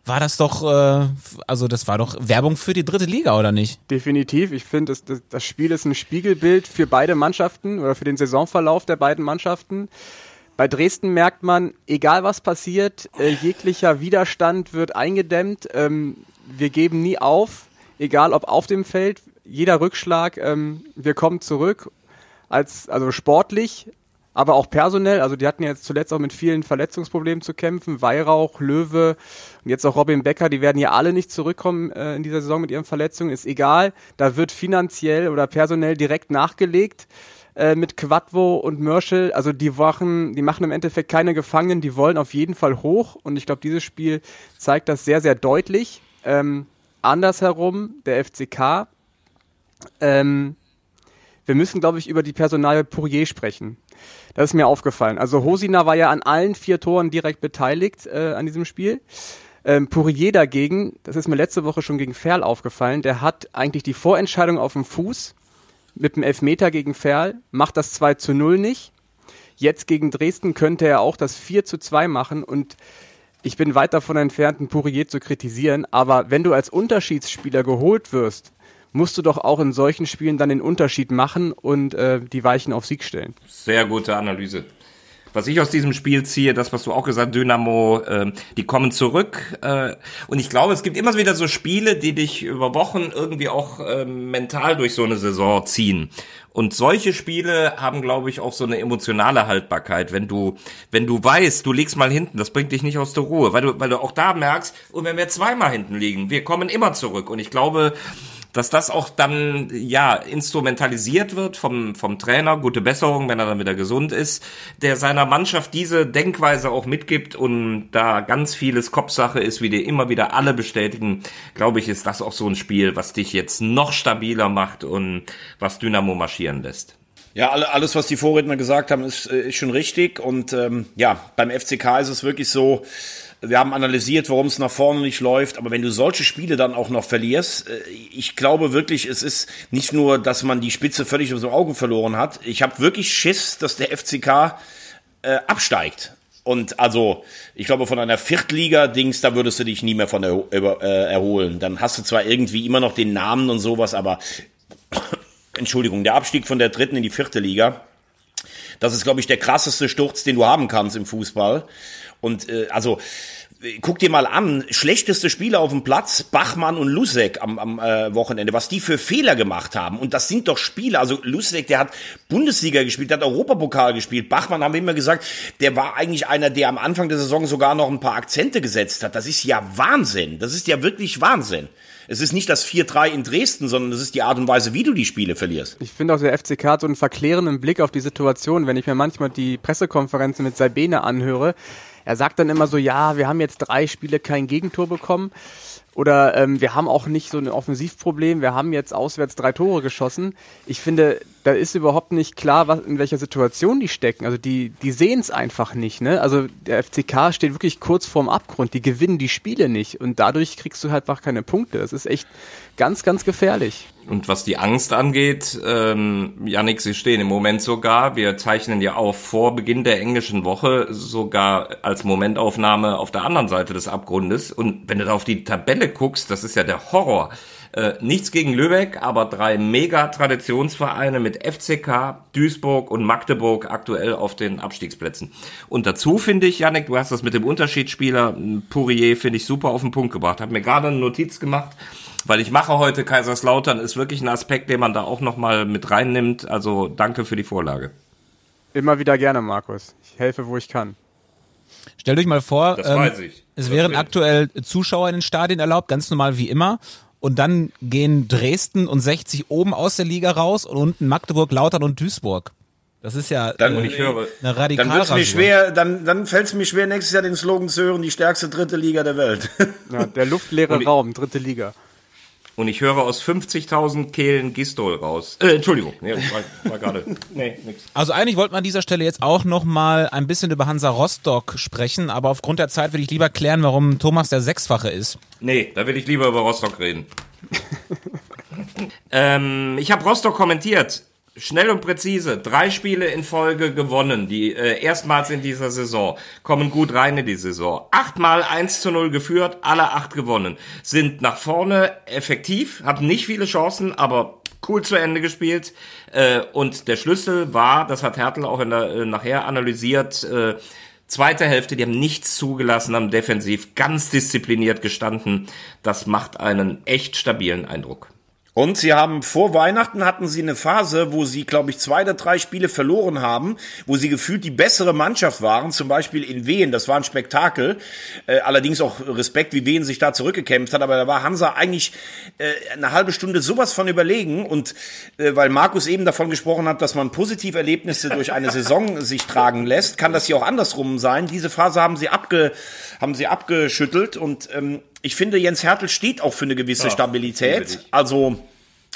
war das doch, äh, also das war doch Werbung für die dritte Liga, oder nicht? Definitiv. Ich finde, das, das, Spiel ist ein Spiegelbild für beide Mannschaften oder für den Saisonverlauf der beiden Mannschaften. Bei Dresden merkt man, egal was passiert, äh, jeglicher Widerstand wird eingedämmt. Ähm, wir geben nie auf, egal ob auf dem Feld, jeder Rückschlag, ähm, wir kommen zurück, als, also sportlich, aber auch personell. Also die hatten ja jetzt zuletzt auch mit vielen Verletzungsproblemen zu kämpfen. Weihrauch, Löwe und jetzt auch Robin Becker, die werden ja alle nicht zurückkommen äh, in dieser Saison mit ihren Verletzungen. Ist egal. Da wird finanziell oder personell direkt nachgelegt äh, mit Quadvo und Merschel. Also die machen, die machen im Endeffekt keine Gefangenen, die wollen auf jeden Fall hoch. Und ich glaube, dieses Spiel zeigt das sehr, sehr deutlich. Ähm, andersherum, der FCK. Ähm, wir müssen, glaube ich, über die Personalie Pourier sprechen. Das ist mir aufgefallen. Also Hosina war ja an allen vier Toren direkt beteiligt äh, an diesem Spiel. Ähm, Pourier dagegen, das ist mir letzte Woche schon gegen Ferl aufgefallen, der hat eigentlich die Vorentscheidung auf dem Fuß mit dem Elfmeter gegen Ferl, macht das 2 zu 0 nicht. Jetzt gegen Dresden könnte er auch das 4 zu 2 machen und ich bin weit davon entfernt, einen Pourier zu kritisieren, aber wenn du als Unterschiedsspieler geholt wirst, musst du doch auch in solchen Spielen dann den Unterschied machen und äh, die Weichen auf Sieg stellen. Sehr gute Analyse. Was ich aus diesem Spiel ziehe, das, was du auch gesagt, Dynamo, äh, die kommen zurück. Äh, und ich glaube, es gibt immer wieder so Spiele, die dich über Wochen irgendwie auch äh, mental durch so eine Saison ziehen. Und solche Spiele haben, glaube ich, auch so eine emotionale Haltbarkeit. Wenn du, wenn du weißt, du liegst mal hinten, das bringt dich nicht aus der Ruhe, weil du, weil du auch da merkst, und wenn wir zweimal hinten liegen, wir kommen immer zurück. Und ich glaube, dass das auch dann ja instrumentalisiert wird vom vom Trainer, gute Besserung, wenn er dann wieder gesund ist, der seiner Mannschaft diese Denkweise auch mitgibt und da ganz vieles Kopfsache ist, wie dir immer wieder alle bestätigen, glaube ich, ist das auch so ein Spiel, was dich jetzt noch stabiler macht und was Dynamo marschieren lässt. Ja, alle, alles, was die Vorredner gesagt haben, ist, äh, ist schon richtig. Und ähm, ja, beim FCK ist es wirklich so, Wir haben analysiert, warum es nach vorne nicht läuft. Aber wenn du solche Spiele dann auch noch verlierst, äh, ich glaube wirklich, es ist nicht nur, dass man die Spitze völlig aus den Augen verloren hat. Ich habe wirklich Schiss, dass der FCK äh, absteigt. Und also, ich glaube, von einer Viertliga-Dings, da würdest du dich nie mehr von er, äh, erholen. Dann hast du zwar irgendwie immer noch den Namen und sowas, aber Entschuldigung, der Abstieg von der dritten in die vierte Liga, das ist, glaube ich, der krasseste Sturz, den du haben kannst im Fußball. Und äh, also guck dir mal an, schlechteste Spieler auf dem Platz, Bachmann und Lusek am, am äh, Wochenende, was die für Fehler gemacht haben. Und das sind doch Spieler, also Lusek, der hat Bundesliga gespielt, der hat Europapokal gespielt. Bachmann haben wir immer gesagt, der war eigentlich einer, der am Anfang der Saison sogar noch ein paar Akzente gesetzt hat. Das ist ja Wahnsinn. Das ist ja wirklich Wahnsinn. Es ist nicht das 4-3 in Dresden, sondern es ist die Art und Weise, wie du die Spiele verlierst. Ich finde auch, der FCK hat so einen verklärenden Blick auf die Situation, wenn ich mir manchmal die Pressekonferenzen mit Sabine anhöre er sagt dann immer so, ja, wir haben jetzt drei Spiele kein Gegentor bekommen. Oder ähm, wir haben auch nicht so ein Offensivproblem, wir haben jetzt auswärts drei Tore geschossen. Ich finde, da ist überhaupt nicht klar, was, in welcher Situation die stecken. Also die, die sehen es einfach nicht. Ne? Also der FCK steht wirklich kurz vorm Abgrund. Die gewinnen die Spiele nicht und dadurch kriegst du halt einfach keine Punkte. Das ist echt ganz, ganz gefährlich. Und was die Angst angeht, ähm, Janik, Sie stehen im Moment sogar, wir zeichnen ja auf vor Beginn der englischen Woche sogar als Momentaufnahme auf der anderen Seite des Abgrundes. Und wenn du da auf die Tabelle guckst, das ist ja der Horror. Äh, nichts gegen Lübeck, aber drei Mega-Traditionsvereine mit FCK, Duisburg und Magdeburg aktuell auf den Abstiegsplätzen. Und dazu finde ich, Janik, du hast das mit dem Unterschiedsspieler Pourier, finde ich super auf den Punkt gebracht. Hab mir gerade eine Notiz gemacht, weil ich mache heute Kaiserslautern, ist wirklich ein Aspekt, den man da auch nochmal mit reinnimmt. Also danke für die Vorlage. Immer wieder gerne, Markus. Ich helfe, wo ich kann. Stellt euch mal vor, ähm, es wären aktuell Zuschauer in den Stadien erlaubt, ganz normal wie immer und dann gehen Dresden und 60 oben aus der Liga raus und unten Magdeburg, Lautern und Duisburg. Das ist ja dann, äh, höre, eine radikale Dann wird's mir schwer, dann, dann fällt es mir schwer, nächstes Jahr den Slogan zu hören, die stärkste dritte Liga der Welt. Ja, der luftleere Raum, dritte Liga. Und ich höre aus 50.000 Kehlen Gistol raus. Äh, Entschuldigung, nee, war, war gerade. Nee, nix. Also eigentlich wollte man an dieser Stelle jetzt auch noch mal ein bisschen über Hansa Rostock sprechen, aber aufgrund der Zeit würde ich lieber klären, warum Thomas der Sechsfache ist. Nee, da will ich lieber über Rostock reden. ähm, ich habe Rostock kommentiert. Schnell und präzise, drei Spiele in Folge gewonnen, die äh, erstmals in dieser Saison, kommen gut rein in die Saison. Achtmal 1 zu 0 geführt, alle acht gewonnen, sind nach vorne effektiv, haben nicht viele Chancen, aber cool zu Ende gespielt. Äh, und der Schlüssel war, das hat Hertel auch in der, äh, nachher analysiert, äh, Zweite Hälfte, die haben nichts zugelassen, haben defensiv ganz diszipliniert gestanden. Das macht einen echt stabilen Eindruck. Und sie haben vor Weihnachten hatten sie eine Phase, wo sie, glaube ich, zwei oder drei Spiele verloren haben, wo sie gefühlt die bessere Mannschaft waren, zum Beispiel in Wien. Das war ein Spektakel. Äh, allerdings auch Respekt, wie Wien sich da zurückgekämpft hat. Aber da war Hansa eigentlich äh, eine halbe Stunde sowas von überlegen. Und äh, weil Markus eben davon gesprochen hat, dass man positive Erlebnisse durch eine Saison sich tragen lässt, kann das hier auch andersrum sein. Diese Phase haben sie abge, haben sie abgeschüttelt und ähm, ich finde, Jens Hertel steht auch für eine gewisse ja, Stabilität. Also,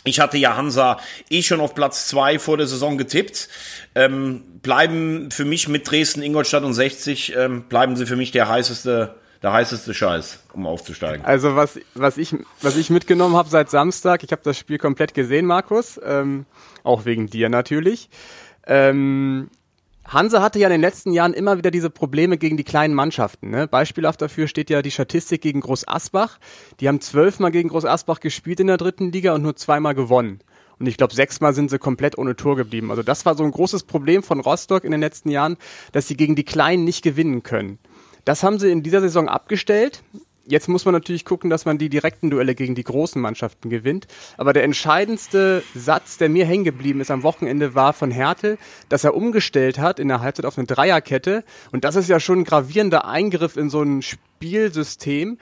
ich hatte ja Hansa eh schon auf Platz zwei vor der Saison getippt. Ähm, bleiben für mich mit Dresden, Ingolstadt und 60, ähm, bleiben sie für mich der heißeste, der heißeste Scheiß, um aufzusteigen. Also was, was, ich, was ich mitgenommen habe seit Samstag, ich habe das Spiel komplett gesehen, Markus, ähm, auch wegen dir natürlich. Ähm, Hansa hatte ja in den letzten Jahren immer wieder diese Probleme gegen die kleinen Mannschaften. Ne? Beispielhaft dafür steht ja die Statistik gegen Groß Asbach. Die haben zwölfmal gegen Groß Asbach gespielt in der dritten Liga und nur zweimal gewonnen. Und ich glaube, sechsmal sind sie komplett ohne Tor geblieben. Also das war so ein großes Problem von Rostock in den letzten Jahren, dass sie gegen die Kleinen nicht gewinnen können. Das haben sie in dieser Saison abgestellt. Jetzt muss man natürlich gucken, dass man die direkten Duelle gegen die großen Mannschaften gewinnt. Aber der entscheidendste Satz, der mir hängen geblieben ist am Wochenende, war von Hertel, dass er umgestellt hat in der Halbzeit auf eine Dreierkette. Und das ist ja schon ein gravierender Eingriff in so ein Spielsystem,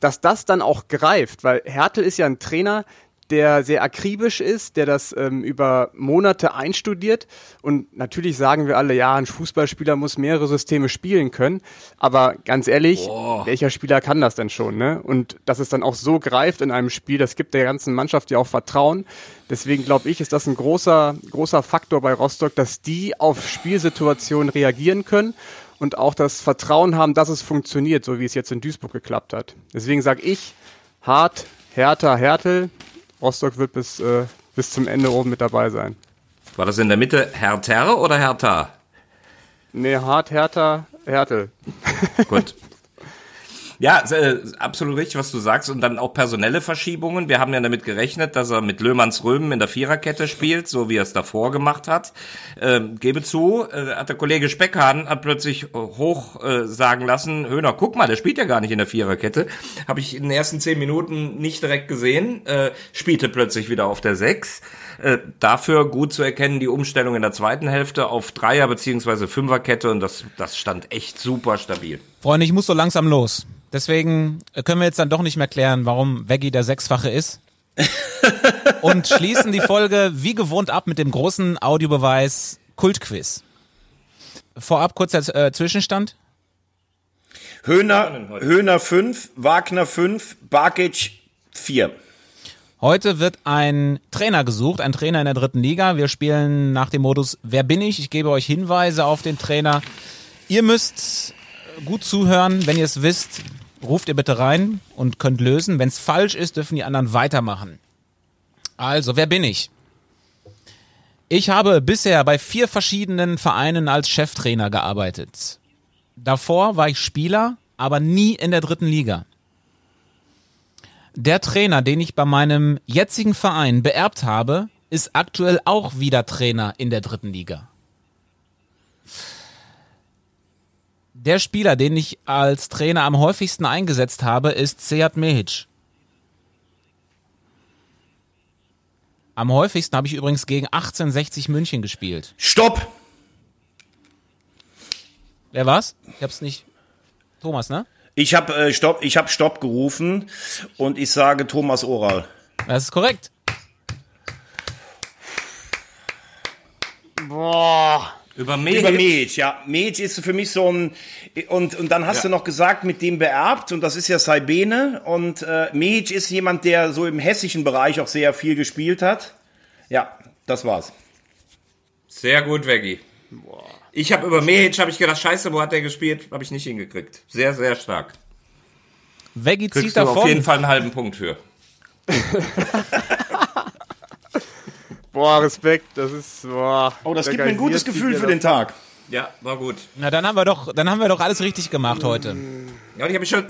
dass das dann auch greift. Weil Hertel ist ja ein Trainer, der sehr akribisch ist, der das ähm, über Monate einstudiert. Und natürlich sagen wir alle, ja, ein Fußballspieler muss mehrere Systeme spielen können. Aber ganz ehrlich, Boah. welcher Spieler kann das denn schon? Ne? Und dass es dann auch so greift in einem Spiel, das gibt der ganzen Mannschaft ja auch Vertrauen. Deswegen glaube ich, ist das ein großer, großer Faktor bei Rostock, dass die auf Spielsituationen reagieren können und auch das Vertrauen haben, dass es funktioniert, so wie es jetzt in Duisburg geklappt hat. Deswegen sage ich, hart, härter, Härtel. Rostock wird bis, äh, bis zum Ende oben mit dabei sein. War das in der Mitte Hertha oder Hertha? Nee, hart, härter, Härtel. Gut. Ja, äh, absolut richtig, was du sagst. Und dann auch personelle Verschiebungen. Wir haben ja damit gerechnet, dass er mit Löhmanns Römen in der Viererkette spielt, so wie er es davor gemacht hat. Ähm, gebe zu, äh, hat der Kollege Speckhahn hat plötzlich hoch äh, sagen lassen, Höhner, guck mal, der spielt ja gar nicht in der Viererkette. Habe ich in den ersten zehn Minuten nicht direkt gesehen. Äh, spielte plötzlich wieder auf der Sechs. Äh, dafür gut zu erkennen die Umstellung in der zweiten Hälfte auf Dreier- bzw. Fünferkette und das, das stand echt super stabil. Freunde, ich muss so langsam los. Deswegen können wir jetzt dann doch nicht mehr klären, warum Veggie der Sechsfache ist. und schließen die Folge wie gewohnt ab mit dem großen Audiobeweis Kultquiz. Vorab kurzer äh, Zwischenstand. Höhner, Höhner 5, Wagner 5, Barkic 4. Heute wird ein Trainer gesucht, ein Trainer in der dritten Liga. Wir spielen nach dem Modus Wer bin ich? Ich gebe euch Hinweise auf den Trainer. Ihr müsst gut zuhören. Wenn ihr es wisst, ruft ihr bitte rein und könnt lösen. Wenn es falsch ist, dürfen die anderen weitermachen. Also, wer bin ich? Ich habe bisher bei vier verschiedenen Vereinen als Cheftrainer gearbeitet. Davor war ich Spieler, aber nie in der dritten Liga. Der Trainer, den ich bei meinem jetzigen Verein beerbt habe, ist aktuell auch wieder Trainer in der dritten Liga. Der Spieler, den ich als Trainer am häufigsten eingesetzt habe, ist Seat Mehic. Am häufigsten habe ich übrigens gegen 1860 München gespielt. Stopp! Wer war's? Ich hab's nicht. Thomas, ne? Ich habe äh, Stopp, ich habe Stopp gerufen und ich sage Thomas Oral. Das ist korrekt. Boah. Über Medic. Über Medic, ja. Medic ist für mich so ein und und dann hast Ja. du noch gesagt mit dem beerbt und das ist ja Saibene und äh, Medic ist jemand, der so im hessischen Bereich auch sehr viel gespielt hat. Ja, das war's. Sehr gut, Veggie. Ich habe über Mehic habe ich gedacht, scheiße, wo hat der gespielt? Habe ich nicht hingekriegt. Sehr, sehr stark. Veggie zieht Kriegst du auf davon. jeden Fall einen halben Punkt für. Boah, Respekt, das ist, boah. Oh, das der gibt mir ein gutes Gefühl für den Tag. Ja, war gut. Na, dann haben wir doch, dann haben wir doch alles richtig gemacht heute. Ja, und ich habe mich schon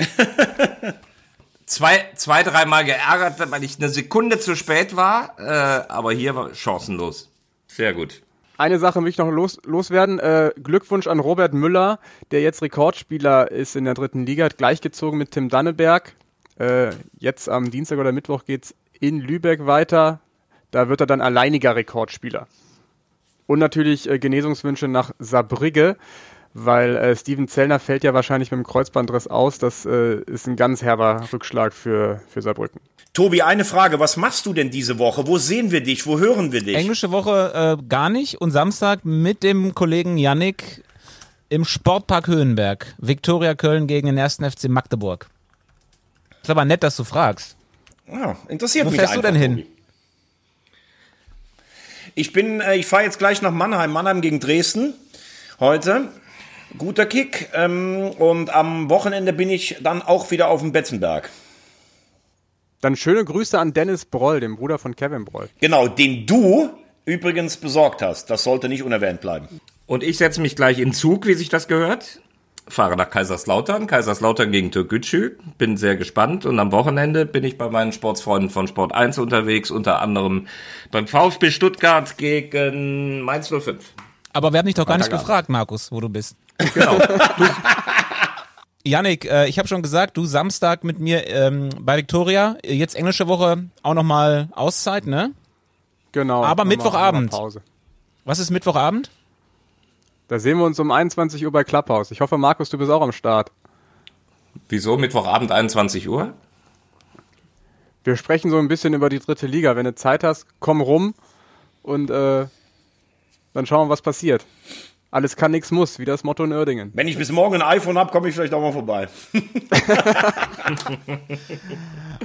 zwei, zwei, dreimal geärgert, weil ich eine Sekunde zu spät war. Äh, aber hier war chancenlos. Sehr gut. Eine Sache möchte ich noch los, loswerden. Äh, Glückwunsch an Robert Müller, der jetzt Rekordspieler ist in der dritten Liga, hat gleichgezogen mit Tim Danneberg. Äh, jetzt am Dienstag oder Mittwoch geht's in Lübeck weiter. Da wird er dann alleiniger Rekordspieler. Und natürlich äh, Genesungswünsche nach Saarbrügge, weil äh, Steven Zellner fällt ja wahrscheinlich mit dem Kreuzbandriss aus. Das äh, ist ein ganz herber Rückschlag für, für Saarbrücken. Tobi, eine Frage, was machst du denn diese Woche? Wo sehen wir dich? Wo hören wir dich? Englische Woche äh, gar nicht und Samstag mit dem Kollegen Yannick im Sportpark Höhenberg. Viktoria Köln gegen den 1. FC Magdeburg. Ist aber nett, dass du fragst. Ja, interessiert Wo mich fährst du einfach, denn hin? Tobi. Ich bin, äh, ich fahre jetzt gleich nach Mannheim, Mannheim gegen Dresden heute. Guter Kick. Ähm, und am Wochenende bin ich dann auch wieder auf dem Betzenberg. Dann schöne Grüße an Dennis Broll, dem Bruder von Kevin Broll. Genau, den du übrigens besorgt hast. Das sollte nicht unerwähnt bleiben. Und ich setze mich gleich in Zug, wie sich das gehört. Fahre nach Kaiserslautern, Kaiserslautern gegen Türkgücü. Bin sehr gespannt. Und am Wochenende bin ich bei meinen Sportsfreunden von Sport 1 unterwegs, unter anderem beim VfB Stuttgart gegen Mainz 05. Aber wir haben dich doch gar nicht gefragt, Markus, wo du bist. Genau. Yannick, äh, ich habe schon gesagt, du Samstag mit mir ähm, bei Viktoria. Jetzt englische Woche auch nochmal Auszeit, ne? Genau. Aber Mittwochabend. Pause. Was ist Mittwochabend? Da sehen wir uns um 21 Uhr bei Clubhouse. Ich hoffe, Markus, du bist auch am Start. Wieso? Mittwochabend 21 Uhr? Wir sprechen so ein bisschen über die dritte Liga. Wenn du Zeit hast, komm rum und äh, dann schauen wir, was passiert. Alles kann, nichts muss, wie das Motto in Uerdingen. Wenn ich bis morgen ein iPhone habe, komme ich vielleicht auch mal vorbei.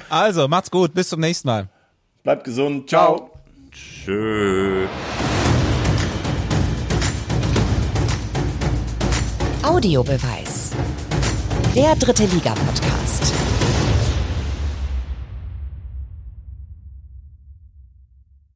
Also, macht's gut, bis zum nächsten Mal. Bleibt gesund. Ciao. Tschö. Audiobeweis. Der dritte Liga-Podcast.